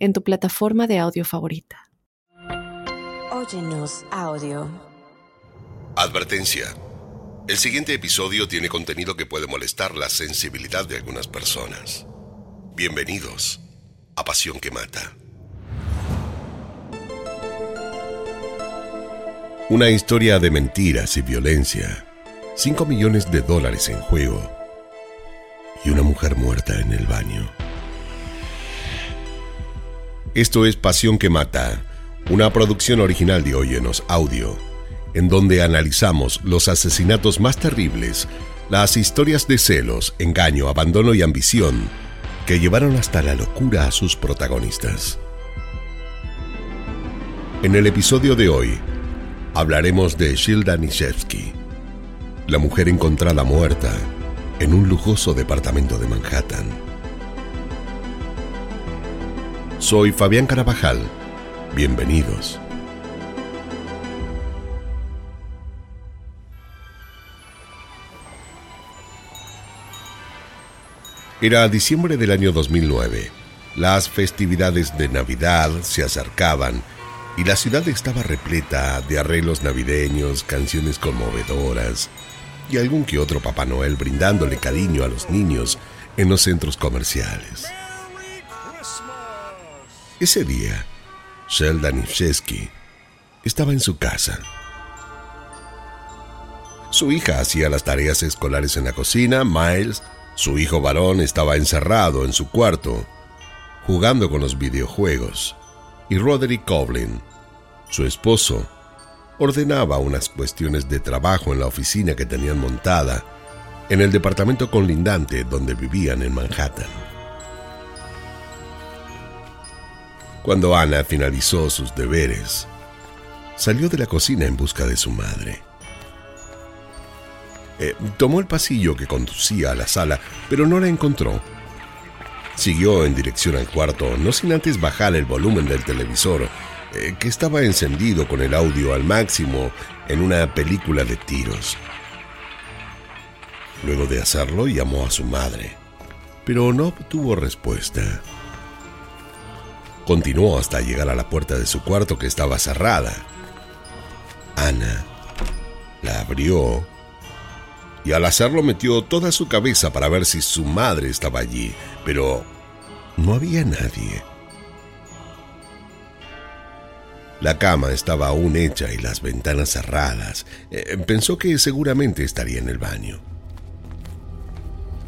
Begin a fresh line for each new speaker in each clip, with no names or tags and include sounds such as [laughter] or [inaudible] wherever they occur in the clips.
en tu plataforma de audio favorita.
Óyenos audio.
Advertencia. El siguiente episodio tiene contenido que puede molestar la sensibilidad de algunas personas. Bienvenidos a Pasión que Mata. Una historia de mentiras y violencia. 5 millones de dólares en juego. Y una mujer muerta en el baño. Esto es Pasión que Mata, una producción original de Óyenos Audio, en donde analizamos los asesinatos más terribles, las historias de celos, engaño, abandono y ambición que llevaron hasta la locura a sus protagonistas. En el episodio de hoy, hablaremos de Shilda Nishevsky, la mujer encontrada muerta en un lujoso departamento de Manhattan. Soy Fabián Carabajal. Bienvenidos. Era diciembre del año 2009. Las festividades de Navidad se acercaban y la ciudad estaba repleta de arreglos navideños, canciones conmovedoras y algún que otro Papá Noel brindándole cariño a los niños en los centros comerciales. Ese día, Sheldon Ifshesky estaba en su casa. Su hija hacía las tareas escolares en la cocina, Miles, su hijo varón, estaba encerrado en su cuarto, jugando con los videojuegos, y Roderick Coblin, su esposo, ordenaba unas cuestiones de trabajo en la oficina que tenían montada en el departamento conlindante donde vivían en Manhattan. Cuando Ana finalizó sus deberes, salió de la cocina en busca de su madre. Eh, tomó el pasillo que conducía a la sala, pero no la encontró. Siguió en dirección al cuarto, no sin antes bajar el volumen del televisor, eh, que estaba encendido con el audio al máximo en una película de tiros. Luego de hacerlo, llamó a su madre, pero no obtuvo respuesta. Continuó hasta llegar a la puerta de su cuarto que estaba cerrada. Ana la abrió y al hacerlo metió toda su cabeza para ver si su madre estaba allí, pero no había nadie. La cama estaba aún hecha y las ventanas cerradas. Eh, pensó que seguramente estaría en el baño.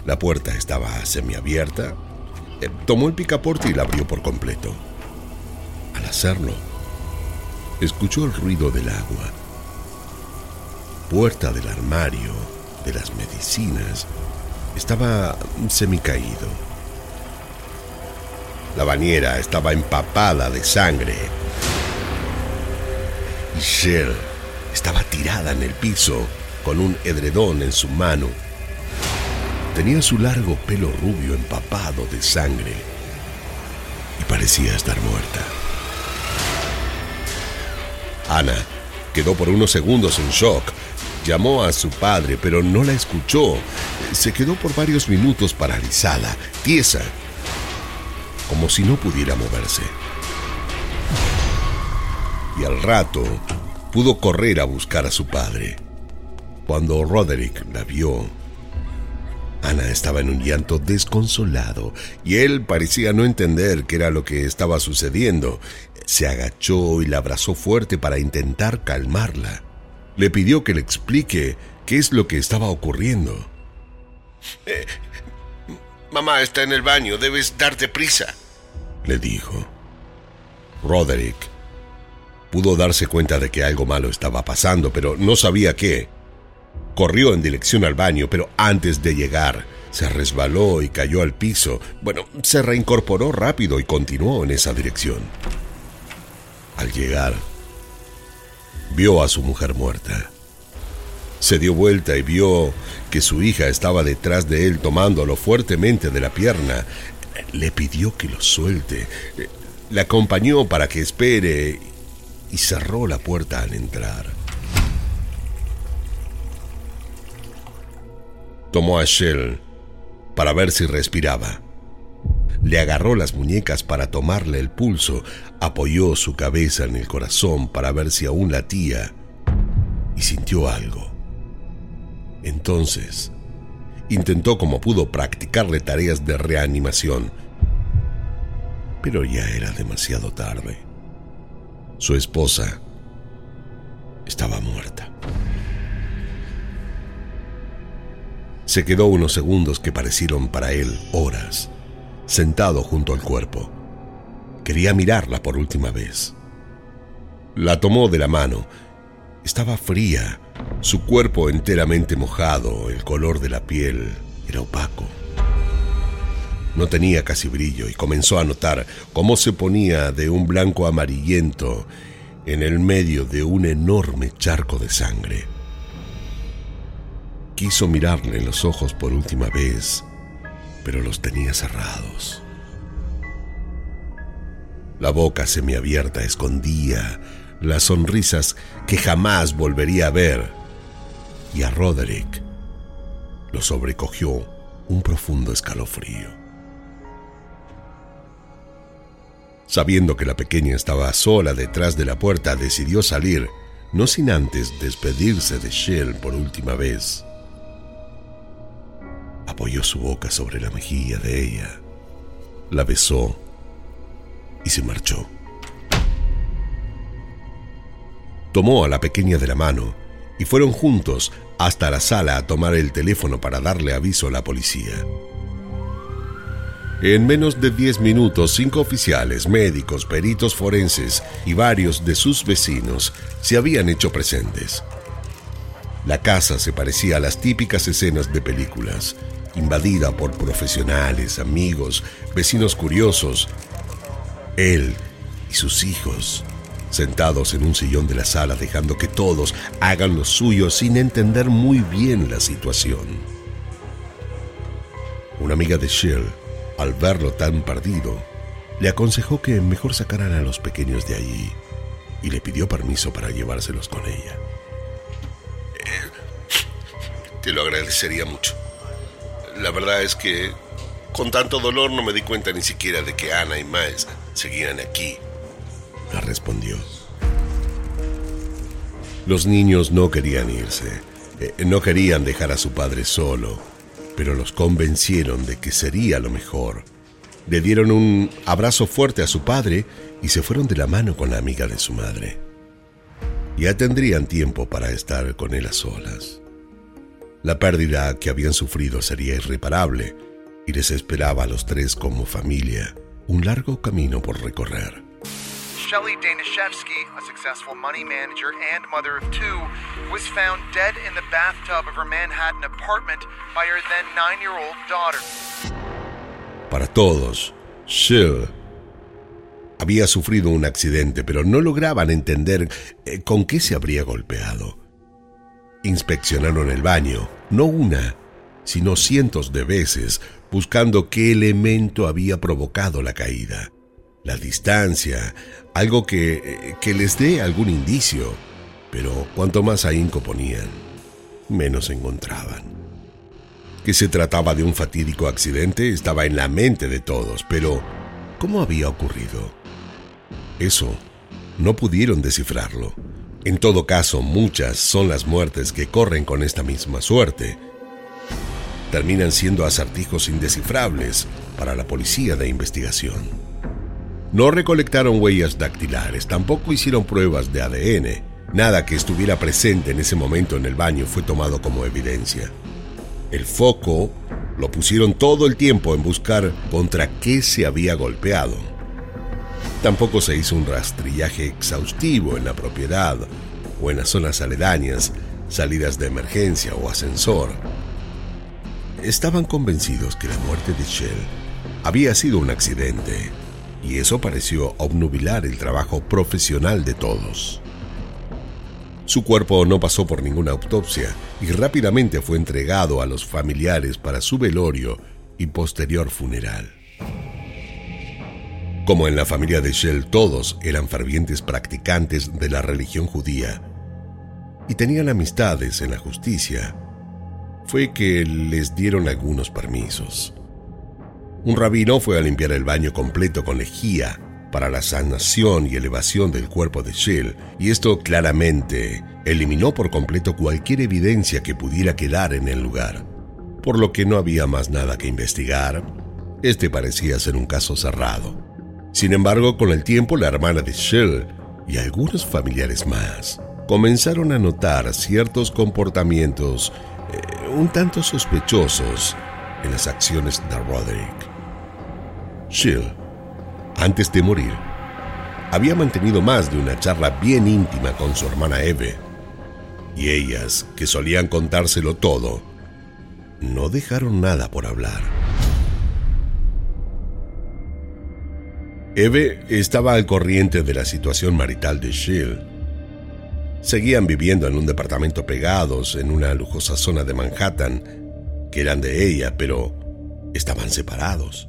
La puerta estaba semiabierta eh, tomó el picaporte y la abrió por completo. Hacerlo, escuchó el ruido del agua. Puerta del armario, de las medicinas, estaba semicaído. La bañera estaba empapada de sangre. Y Shell estaba tirada en el piso con un edredón en su mano Tenía su largo pelo rubio empapado de sangre y parecía estar muerta. Ana quedó por unos segundos en shock. Llamó a su padre, pero no la escuchó. Se quedó por varios minutos paralizada, tiesa, como si no pudiera moverse. Y al rato pudo correr a buscar a su padre. Cuando Roderick la vio, Ana estaba en un llanto desconsolado y él parecía no entender qué era lo que estaba sucediendo. Se agachó y la abrazó fuerte para intentar calmarla. Le pidió que le explique qué es lo que estaba ocurriendo.
Eh, mamá está en el baño, debes darte prisa, le dijo.
Roderick pudo darse cuenta de que algo malo estaba pasando, pero no sabía qué. Corrió en dirección al baño, pero antes de llegar, se resbaló y cayó al piso. Bueno, se reincorporó rápido y continuó en esa dirección. Al llegar, vio a su mujer muerta. Se dio vuelta y vio que su hija estaba detrás de él tomándolo fuertemente de la pierna. Le pidió que lo suelte. Le acompañó para que espere y cerró la puerta al entrar. Tomó a Shell para ver si respiraba. Le agarró las muñecas para tomarle el pulso, apoyó su cabeza en el corazón para ver si aún latía y sintió algo. Entonces, intentó como pudo practicarle tareas de reanimación, pero ya era demasiado tarde. Su esposa estaba muerta. Se quedó unos segundos que parecieron para él horas, sentado junto al cuerpo. Quería mirarla por última vez. La tomó de la mano. Estaba fría, su cuerpo enteramente mojado, el color de la piel era opaco. No tenía casi brillo y comenzó a notar cómo se ponía de un blanco amarillento en el medio de un enorme charco de sangre. Quiso mirarle en los ojos por última vez, pero los tenía cerrados. La boca semiabierta escondía las sonrisas que jamás volvería a ver, y a Roderick lo sobrecogió un profundo escalofrío. Sabiendo que la pequeña estaba sola detrás de la puerta, decidió salir, no sin antes despedirse de Shell por última vez apoyó su boca sobre la mejilla de ella, la besó y se marchó. Tomó a la pequeña de la mano y fueron juntos hasta la sala a tomar el teléfono para darle aviso a la policía. En menos de 10 minutos, cinco oficiales, médicos, peritos forenses y varios de sus vecinos se habían hecho presentes. La casa se parecía a las típicas escenas de películas, invadida por profesionales, amigos, vecinos curiosos. Él y sus hijos, sentados en un sillón de la sala dejando que todos hagan lo suyo sin entender muy bien la situación. Una amiga de Shell, al verlo tan perdido, le aconsejó que mejor sacaran a los pequeños de allí y le pidió permiso para llevárselos con ella.
Te lo agradecería mucho. La verdad es que con tanto dolor no me di cuenta ni siquiera de que Ana y Miles seguían aquí.
La respondió. Los niños no querían irse, eh, no querían dejar a su padre solo, pero los convencieron de que sería lo mejor. Le dieron un abrazo fuerte a su padre y se fueron de la mano con la amiga de su madre. Ya tendrían tiempo para estar con él a solas. La pérdida que habían sufrido sería irreparable y les esperaba a los tres como familia un largo camino por recorrer.
Shelly Danishevsky, a successful money manager and mother of two, was found dead in the bathtub of her Manhattan apartment by her then nine-year-old daughter.
Para todos, Shell había sufrido un accidente, pero no lograban entender eh, con qué se habría golpeado. Inspeccionaron el baño, no una, sino cientos de veces, buscando qué elemento había provocado la caída. La distancia, algo que, que les dé algún indicio, pero cuanto más ahínco ponían, menos encontraban. Que se trataba de un fatídico accidente estaba en la mente de todos, pero ¿cómo había ocurrido? Eso no pudieron descifrarlo. En todo caso, muchas son las muertes que corren con esta misma suerte. Terminan siendo acertijos indescifrables para la policía de investigación. No recolectaron huellas dactilares, tampoco hicieron pruebas de ADN. Nada que estuviera presente en ese momento en el baño fue tomado como evidencia. El foco lo pusieron todo el tiempo en buscar contra qué se había golpeado. Tampoco se hizo un rastrillaje exhaustivo en la propiedad o en las zonas aledañas, salidas de emergencia o ascensor. Estaban convencidos que la muerte de Shell había sido un accidente, y eso pareció obnubilar el trabajo profesional de todos. Su cuerpo no pasó por ninguna autopsia y rápidamente fue entregado a los familiares para su velorio y posterior funeral. Como en la familia de Shell todos eran fervientes practicantes de la religión judía y tenían amistades en la justicia, fue que les dieron algunos permisos. Un rabino fue a limpiar el baño completo con lejía para la sanación y elevación del cuerpo de Shell, y esto claramente eliminó por completo cualquier evidencia que pudiera quedar en el lugar. Por lo que no había más nada que investigar, este parecía ser un caso cerrado. Sin embargo, con el tiempo la hermana de Shell y algunos familiares más comenzaron a notar ciertos comportamientos eh, un tanto sospechosos en las acciones de Roderick. Shell antes de morir, había mantenido más de una charla bien íntima con su hermana Eve, y ellas, que solían contárselo todo, no dejaron nada por hablar. Eve estaba al corriente de la situación marital de Shield. Seguían viviendo en un departamento pegados en una lujosa zona de Manhattan, que eran de ella, pero estaban separados.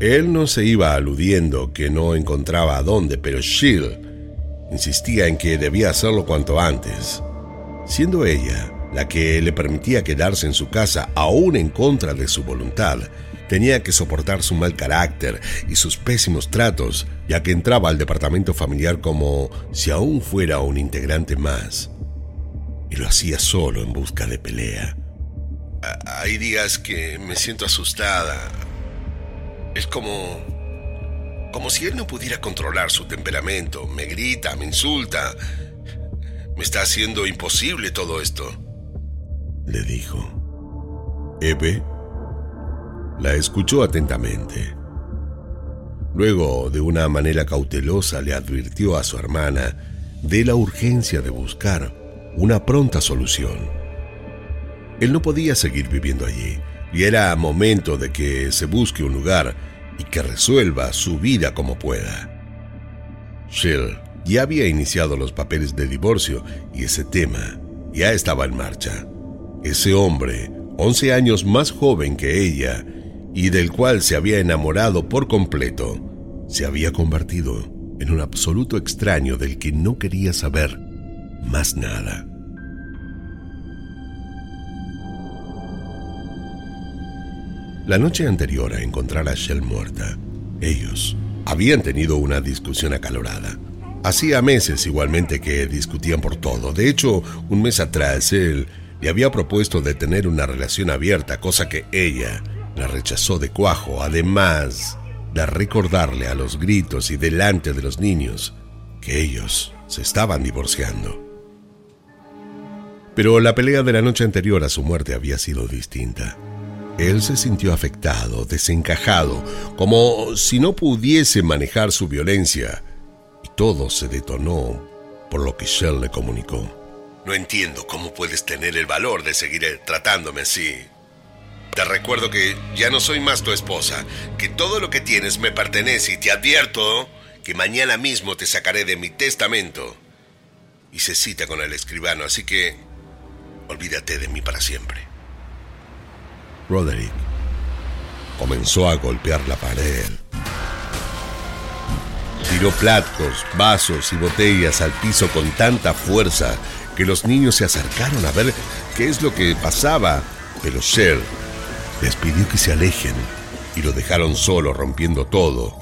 Él no se iba aludiendo que no encontraba a dónde, pero Shield insistía en que debía hacerlo cuanto antes, siendo ella la que le permitía quedarse en su casa aún en contra de su voluntad. Tenía que soportar su mal carácter y sus pésimos tratos, ya que entraba al departamento familiar como si aún fuera un integrante más. Y lo hacía solo en busca de pelea.
Hay días que me siento asustada, es como... como si él no pudiera controlar su temperamento. Me grita, me insulta. Me está haciendo imposible todo esto.
Le dijo. Eve la escuchó atentamente. Luego, de una manera cautelosa, le advirtió a su hermana de la urgencia de buscar una pronta solución. Él no podía seguir viviendo allí y era momento de que se busque un lugar y que resuelva su vida como pueda. Shell ya había iniciado los papeles de divorcio y ese tema ya estaba en marcha. Ese hombre, 11 años más joven que ella y del cual se había enamorado por completo, se había convertido en un absoluto extraño del que no quería saber más nada. La noche anterior a encontrar a Shell muerta, ellos habían tenido una discusión acalorada. Hacía meses igualmente que discutían por todo. De hecho, un mes atrás él le había propuesto de tener una relación abierta, cosa que ella la rechazó de cuajo, además de recordarle a los gritos y delante de los niños que ellos se estaban divorciando. Pero la pelea de la noche anterior a su muerte había sido distinta. Él se sintió afectado, desencajado, como si no pudiese manejar su violencia, y todo se detonó por lo que Shell le comunicó.
No entiendo cómo puedes tener el valor de seguir tratándome así. Te recuerdo que ya no soy más tu esposa, que todo lo que tienes me pertenece y te advierto que mañana mismo te sacaré de mi testamento. Y se cita con el escribano, así que olvídate de mí para siempre.
Roderick comenzó a golpear la pared. Tiró platos, vasos y botellas al piso con tanta fuerza que los niños se acercaron a ver qué es lo que pasaba, pero Shell les pidió que se alejen y lo dejaron solo rompiendo todo.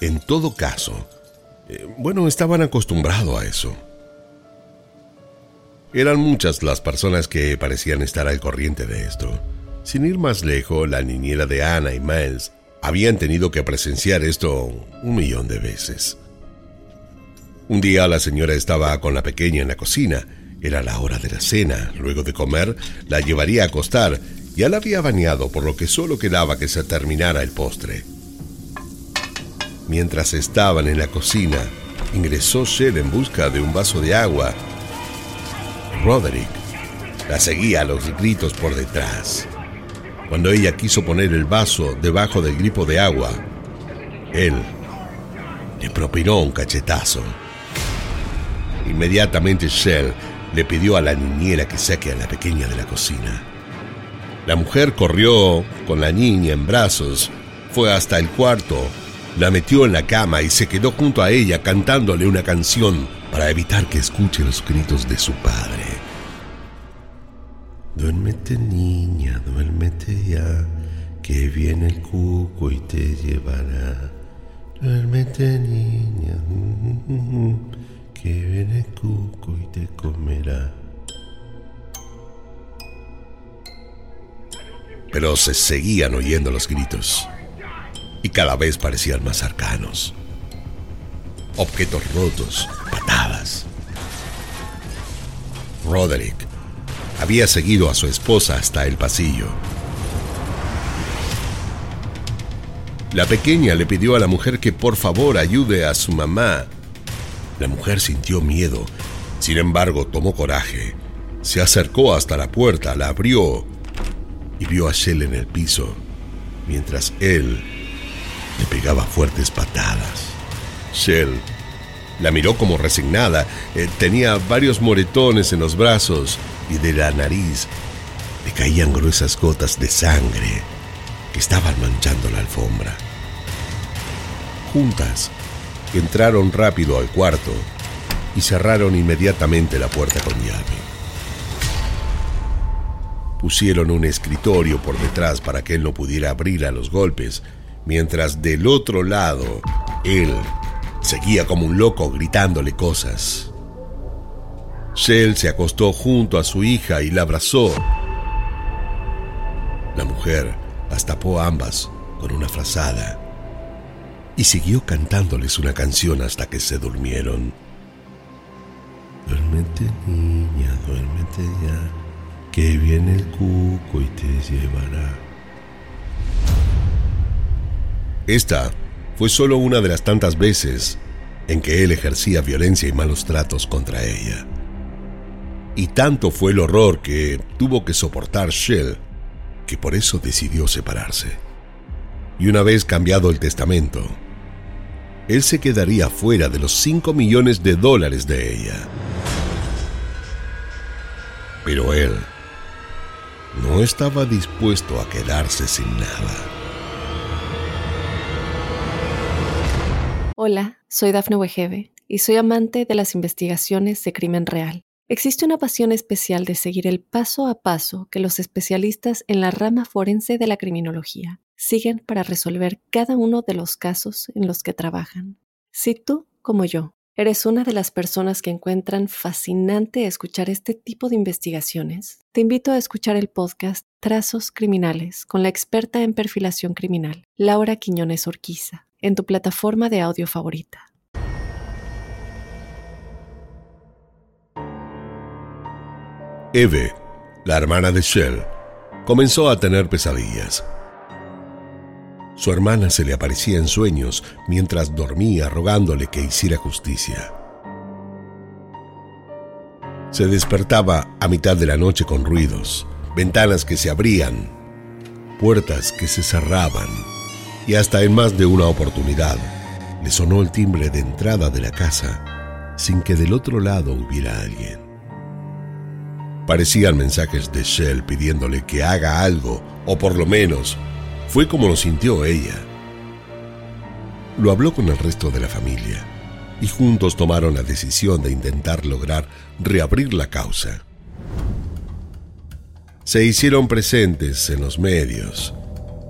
En todo caso, eh, bueno, estaban acostumbrados a eso. Eran muchas las personas que parecían estar al corriente de esto. Sin ir más lejos, la niñera de Ana y Miles habían tenido que presenciar esto un millón de veces. Un día la señora estaba con la pequeña en la cocina. Era la hora de la cena. Luego de comer, la llevaría a acostar. Ya la había bañado, por lo que solo quedaba que se terminara el postre. Mientras estaban en la cocina, ingresó Shell en busca de un vaso de agua Roderick la seguía a los gritos por detrás. Cuando ella quiso poner el vaso debajo del gripo de agua, él le propinó un cachetazo. Inmediatamente Shell le pidió a la niñera que saque a la pequeña de la cocina. La mujer corrió con la niña en brazos, fue hasta el cuarto, la metió en la cama y se quedó junto a ella cantándole una canción para evitar que escuche los gritos de su padre. Duérmete niña, duérmete ya, que viene el cuco y te llevará. Duérmete niña, [laughs] que viene el cuco y te Pero se seguían oyendo los gritos y cada vez parecían más cercanos. Objetos rotos, patadas. Roderick había seguido a su esposa hasta el pasillo. La pequeña le pidió a la mujer que por favor ayude a su mamá. La mujer sintió miedo, sin embargo tomó coraje. Se acercó hasta la puerta, la abrió y vio a Shell en el piso, mientras él le pegaba fuertes patadas. Shell la miró como resignada. Eh, tenía varios moretones en los brazos y de la nariz le caían gruesas gotas de sangre que estaban manchando la alfombra. Juntas, entraron rápido al cuarto y cerraron inmediatamente la puerta con llave. Pusieron un escritorio por detrás para que él no pudiera abrir a los golpes, mientras del otro lado él seguía como un loco gritándole cosas. Shell se acostó junto a su hija y la abrazó. La mujer las tapó ambas con una frazada y siguió cantándoles una canción hasta que se durmieron. Duérmete niña, duérmete ya que viene el cuco y te llevará. Esta fue solo una de las tantas veces en que él ejercía violencia y malos tratos contra ella. Y tanto fue el horror que tuvo que soportar Shell que por eso decidió separarse. Y una vez cambiado el testamento, él se quedaría fuera de los 5 millones de dólares de ella. Pero él no estaba dispuesto a quedarse sin nada.
Hola, soy Dafne Wegebe y soy amante de las investigaciones de crimen real. Existe una pasión especial de seguir el paso a paso que los especialistas en la rama forense de la criminología siguen para resolver cada uno de los casos en los que trabajan. Si tú, como yo, ¿Eres una de las personas que encuentran fascinante escuchar este tipo de investigaciones? Te invito a escuchar el podcast Trazos Criminales con la experta en perfilación criminal, Laura Quiñones Orquiza, en tu plataforma de audio favorita.
Eve, la hermana de Shell, comenzó a tener pesadillas. Su hermana se le aparecía en sueños mientras dormía rogándole que hiciera justicia. Se despertaba a mitad de la noche con ruidos, ventanas que se abrían, puertas que se cerraban y hasta en más de una oportunidad le sonó el timbre de entrada de la casa sin que del otro lado hubiera alguien. Parecían mensajes de Shell pidiéndole que haga algo o por lo menos fue como lo sintió ella. Lo habló con el resto de la familia y juntos tomaron la decisión de intentar lograr reabrir la causa. Se hicieron presentes en los medios.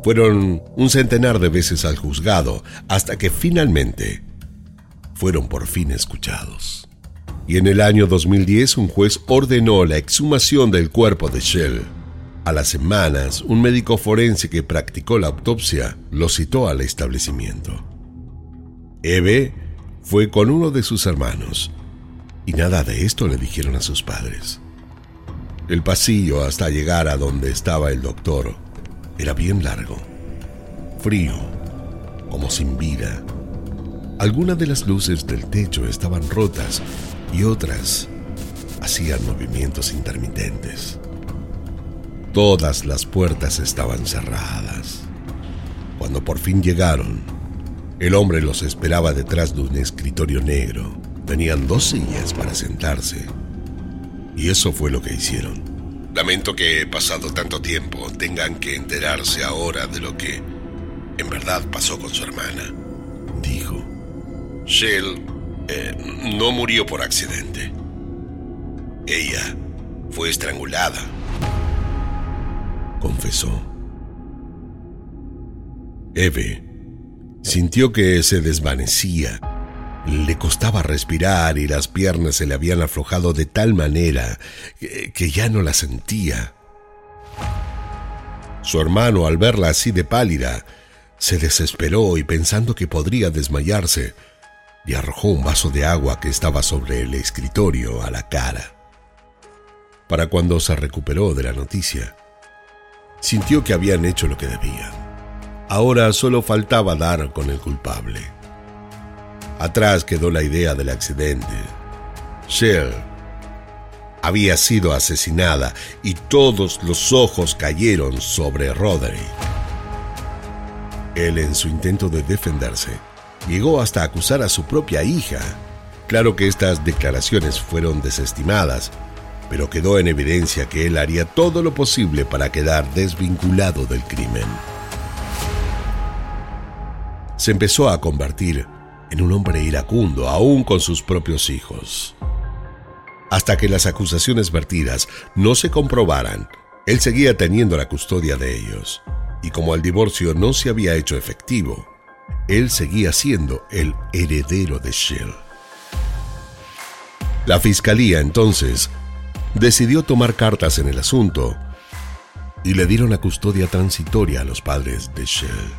Fueron un centenar de veces al juzgado hasta que finalmente fueron por fin escuchados. Y en el año 2010 un juez ordenó la exhumación del cuerpo de Shell a las semanas, un médico forense que practicó la autopsia lo citó al establecimiento. Eve fue con uno de sus hermanos y nada de esto le dijeron a sus padres. El pasillo hasta llegar a donde estaba el doctor era bien largo, frío, como sin vida. Algunas de las luces del techo estaban rotas y otras hacían movimientos intermitentes. Todas las puertas estaban cerradas. Cuando por fin llegaron, el hombre los esperaba detrás de un escritorio negro. Tenían dos sillas para sentarse. Y eso fue lo que hicieron.
Lamento que, pasado tanto tiempo, tengan que enterarse ahora de lo que en verdad pasó con su hermana,
dijo.
Shell eh, no murió por accidente. Ella fue estrangulada.
Confesó. Eve sintió que se desvanecía. Le costaba respirar y las piernas se le habían aflojado de tal manera que, ya no la sentía. Su hermano, al verla así de pálida, se desesperó y pensando que podría desmayarse, le arrojó un vaso de agua que estaba sobre el escritorio a la cara. Para cuando se recuperó de la noticia, sintió que habían hecho lo que debían. Ahora solo faltaba dar con el culpable. Atrás quedó la idea del accidente. Shell había sido asesinada y todos los ojos cayeron sobre Roderick. Él, en su intento de defenderse, llegó hasta acusar a su propia hija. Claro que estas declaraciones fueron desestimadas, pero quedó en evidencia que él haría todo lo posible para quedar desvinculado del crimen se empezó a convertir en un hombre iracundo, aún con sus propios hijos. Hasta que las acusaciones vertidas no se comprobaran, él seguía teniendo la custodia de ellos, y como el divorcio no se había hecho efectivo, él seguía siendo el heredero de Shell. La fiscalía entonces decidió tomar cartas en el asunto y le dieron la custodia transitoria a los padres de Shell.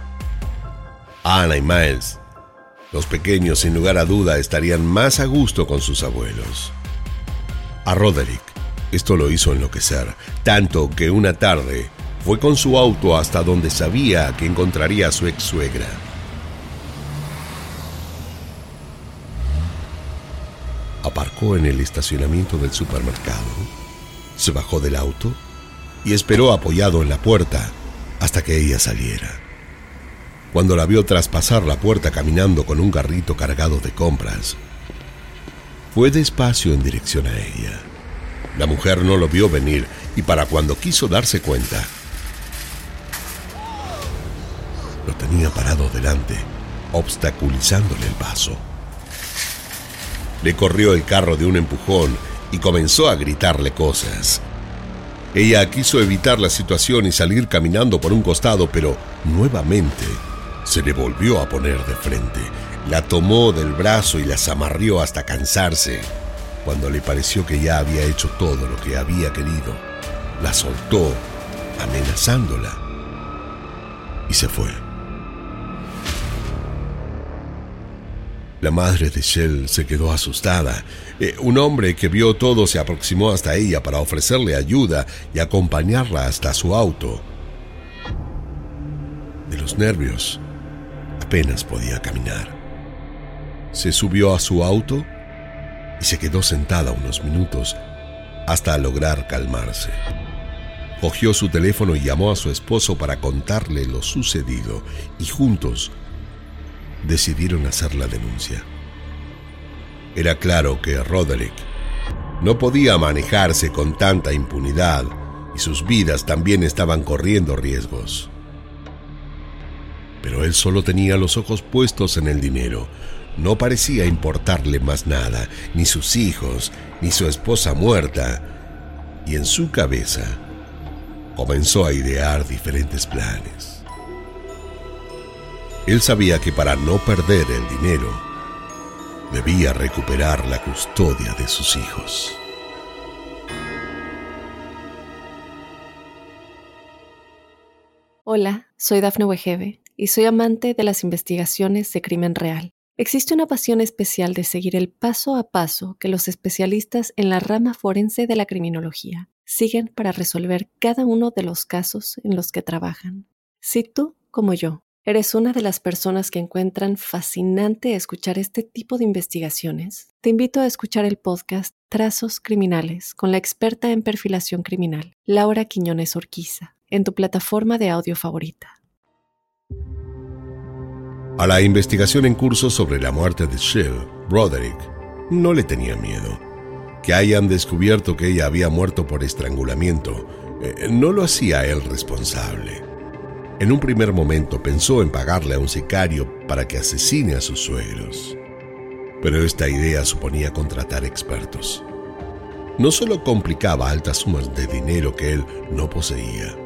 Ana y Miles, los pequeños sin lugar a duda estarían más a gusto con sus abuelos. A Roderick esto lo hizo enloquecer, tanto que una tarde fue con su auto hasta donde sabía que encontraría a su ex suegra. Aparcó en el estacionamiento del supermercado, se bajó del auto y esperó apoyado en la puerta hasta que ella saliera cuando la vio traspasar la puerta caminando con un carrito cargado de compras. Fue despacio en dirección a ella. La mujer no lo vio venir y para cuando quiso darse cuenta, lo tenía parado delante, obstaculizándole el paso. Le corrió el carro de un empujón y comenzó a gritarle cosas. Ella quiso evitar la situación y salir caminando por un costado, pero nuevamente se le volvió a poner de frente, la tomó del brazo y la zamarrió hasta cansarse. Cuando le pareció que ya había hecho todo lo que había querido, la soltó, amenazándola, y se fue. La madre de Shell se quedó asustada. Eh, un hombre que vio todo se aproximó hasta ella para ofrecerle ayuda y acompañarla hasta su auto. De los nervios, apenas podía caminar. Se subió a su auto y se quedó sentada unos minutos hasta lograr calmarse. Cogió su teléfono y llamó a su esposo para contarle lo sucedido y juntos decidieron hacer la denuncia. Era claro que Roderick no podía manejarse con tanta impunidad y sus vidas también estaban corriendo riesgos pero él solo tenía los ojos puestos en el dinero. No parecía importarle más nada, ni sus hijos, ni su esposa muerta. Y en su cabeza comenzó a idear diferentes planes. Él sabía que para no perder el dinero, debía recuperar la custodia de sus hijos.
Hola, soy Dafne Wegebe y soy amante de las investigaciones de crimen real. Existe una pasión especial de seguir el paso a paso que los especialistas en la rama forense de la criminología siguen para resolver cada uno de los casos en los que trabajan. Si tú, como yo, eres una de las personas que encuentran fascinante escuchar este tipo de investigaciones, te invito a escuchar el podcast Trazos Criminales con la experta en perfilación criminal, Laura Quiñones Orquiza, en tu plataforma de audio favorita.
A la investigación en curso sobre la muerte de Shell, Broderick no le tenía miedo. Que hayan descubierto que ella había muerto por estrangulamiento eh, no lo hacía él responsable. En un primer momento pensó en pagarle a un sicario para que asesine a sus suegros. Pero esta idea suponía contratar expertos. No solo complicaba altas sumas de dinero que él no poseía,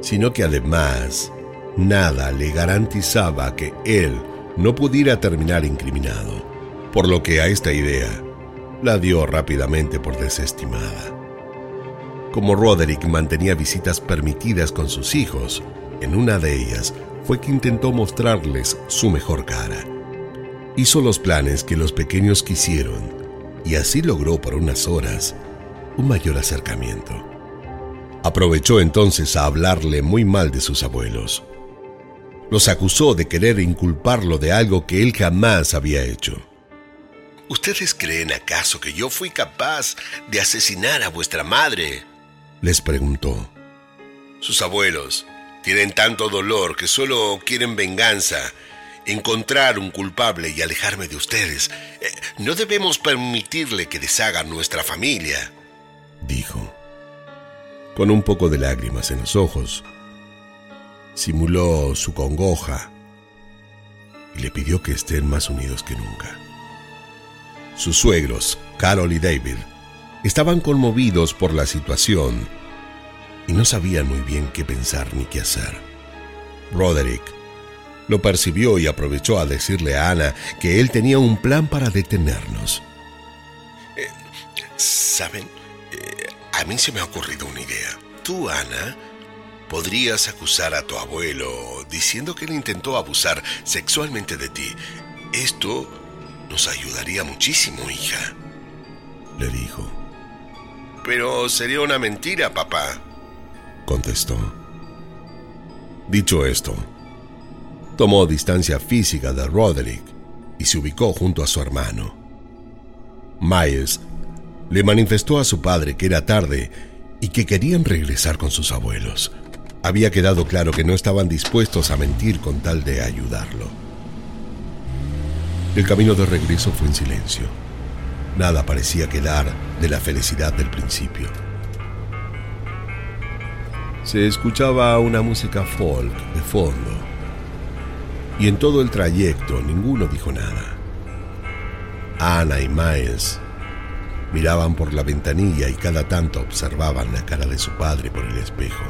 sino que además nada le garantizaba que él no pudiera terminar incriminado, por lo que a esta idea la dio rápidamente por desestimada. Como Roderick mantenía visitas permitidas con sus hijos, en una de ellas fue que intentó mostrarles su mejor cara. Hizo los planes que los pequeños quisieron y así logró por unas horas un mayor acercamiento. Aprovechó entonces a hablarle muy mal de sus abuelos. Los acusó de querer inculparlo de algo que él jamás había hecho.
¿Ustedes creen acaso que yo fui capaz de asesinar a vuestra madre?
les preguntó.
Sus abuelos tienen tanto dolor que solo quieren venganza, encontrar un culpable y alejarme de ustedes. Eh, no debemos permitirle que deshagan nuestra familia,
dijo. Con un poco de lágrimas en los ojos, simuló su congoja y le pidió que estén más unidos que nunca. Sus suegros, Carol y David, Estaban conmovidos por la situación y no sabían muy bien qué pensar ni qué hacer. Roderick lo percibió y aprovechó a decirle a Ana que él tenía un plan para detenernos.
Eh, ¿Saben? Eh, a mí se me ha ocurrido una idea. Tú, Ana, podrías acusar a tu abuelo diciendo que él intentó abusar sexualmente de ti. Esto nos ayudaría muchísimo, hija.
Le dijo.
Pero sería una mentira, papá,
contestó. Dicho esto, tomó distancia física de Roderick y se ubicó junto a su hermano. Myers le manifestó a su padre que era tarde y que querían regresar con sus abuelos. Había quedado claro que no estaban dispuestos a mentir con tal de ayudarlo. El camino de regreso fue en silencio. Nada parecía quedar de la felicidad del principio. Se escuchaba una música folk de fondo y en todo el trayecto ninguno dijo nada. Ana y Miles miraban por la ventanilla y cada tanto observaban la cara de su padre por el espejo.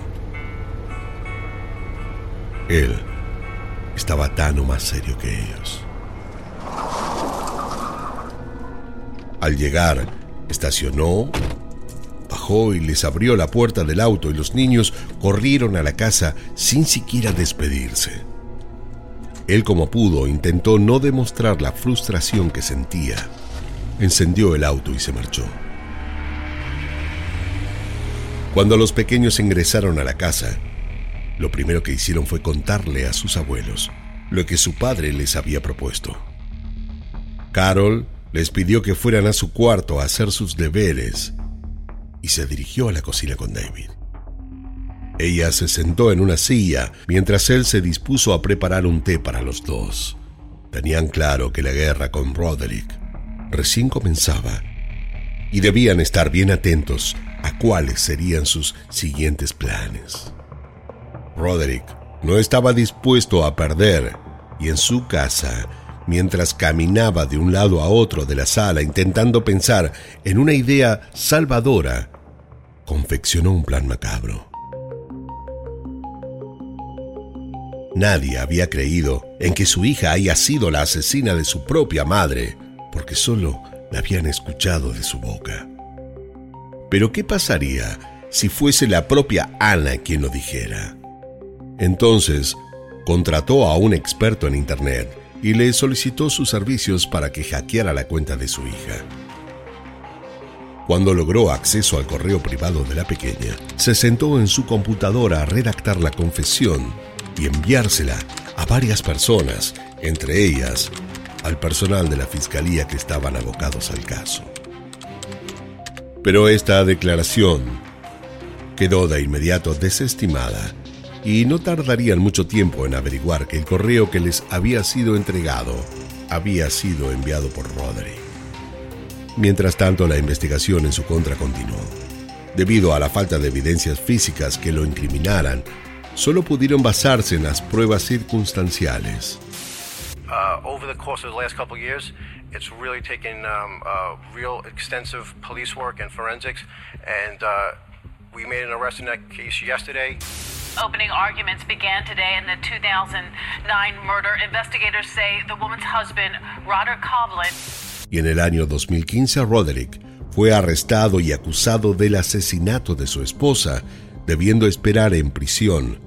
Él estaba tan o más serio que ellos. Al llegar, estacionó, y les abrió la puerta del auto y los niños corrieron a la casa sin siquiera despedirse. Él como pudo intentó no demostrar la frustración que sentía. Encendió el auto y se marchó. Cuando los pequeños ingresaron a la casa, lo primero que hicieron fue contarle a sus abuelos lo que su padre les había propuesto. Carol les pidió que fueran a su cuarto a hacer sus deberes y se dirigió a la cocina con David. Ella se sentó en una silla mientras él se dispuso a preparar un té para los dos. Tenían claro que la guerra con Roderick recién comenzaba y debían estar bien atentos a cuáles serían sus siguientes planes. Roderick no estaba dispuesto a perder y en su casa mientras caminaba de un lado a otro de la sala intentando pensar en una idea salvadora, confeccionó un plan macabro. Nadie había creído en que su hija haya sido la asesina de su propia madre, porque solo la habían escuchado de su boca. Pero ¿qué pasaría si fuese la propia Ana quien lo dijera? Entonces, contrató a un experto en Internet y le solicitó sus servicios para que hackeara la cuenta de su hija. Cuando logró acceso al correo privado de la pequeña, se sentó en su computadora a redactar la confesión y enviársela a varias personas, entre ellas al personal de la fiscalía que estaban abocados al caso. Pero esta declaración quedó de inmediato desestimada y no tardarían mucho tiempo en averiguar que el correo que les había sido entregado había sido enviado por Roderick. Mientras tanto, la investigación en su contra continuó. Debido a la falta de evidencias físicas que lo incriminaran, solo pudieron basarse en las pruebas circunstanciales.
Uh, over the course of the last couple of years, it's really taken um, uh, real extensive police work and forensics, and uh, we made an arrest in that case yesterday.
Opening arguments began today in the 2009 murder. Investigators say the woman's husband, Roderick Kovlin.
Y en el año 2015, Roderick fue arrestado y acusado del asesinato de su esposa, debiendo esperar en prisión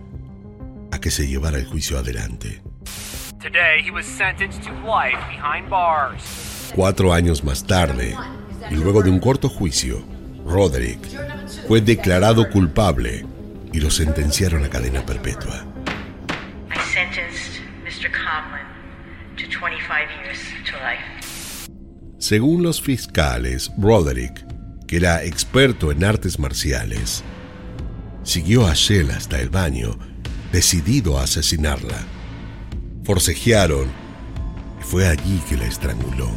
a que se llevara el juicio adelante. Cuatro años más tarde, y luego de un corto juicio, Roderick fue declarado culpable y lo sentenciaron a cadena perpetua. Según los fiscales, Roderick, que era experto en artes marciales, siguió a Shell hasta el baño, decidido a asesinarla. Forcejearon y fue allí que la estranguló.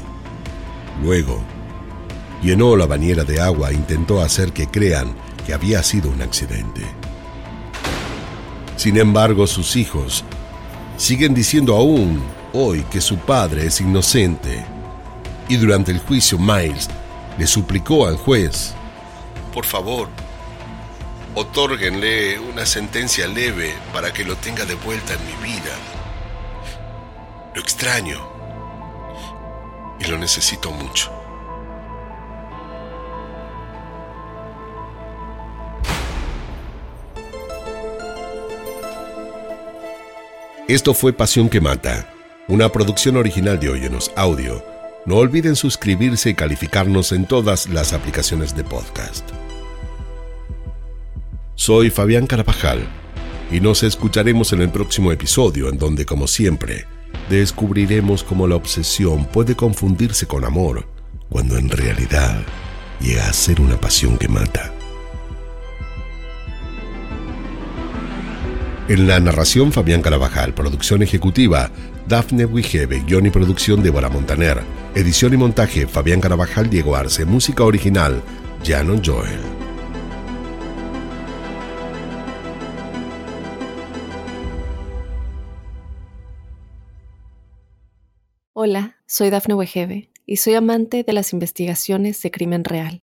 Luego, llenó la bañera de agua e intentó hacer que crean que había sido un accidente. Sin embargo, sus hijos siguen diciendo aún hoy que su padre es inocente y durante el juicio Miles le suplicó al juez, por favor, otórguenle una sentencia leve para que lo tenga de vuelta en mi vida. Lo extraño y lo necesito mucho. Esto fue Pasión que Mata, una producción original de Óyenos Audio no olviden suscribirse y calificarnos en todas las aplicaciones de podcast. Soy Fabián Carabajal y nos escucharemos en el próximo episodio en donde, como siempre, descubriremos cómo la obsesión puede confundirse con amor cuando en realidad llega a ser una pasión que mata. En la narración Fabián Carabajal, producción ejecutiva Dafne Wigebe, guion y producción Débora Montaner, edición y montaje Fabián Carabajal, Diego Arce, música original Janon Joel.
Hola, soy Dafne Wegebe y soy amante de las investigaciones de crimen real.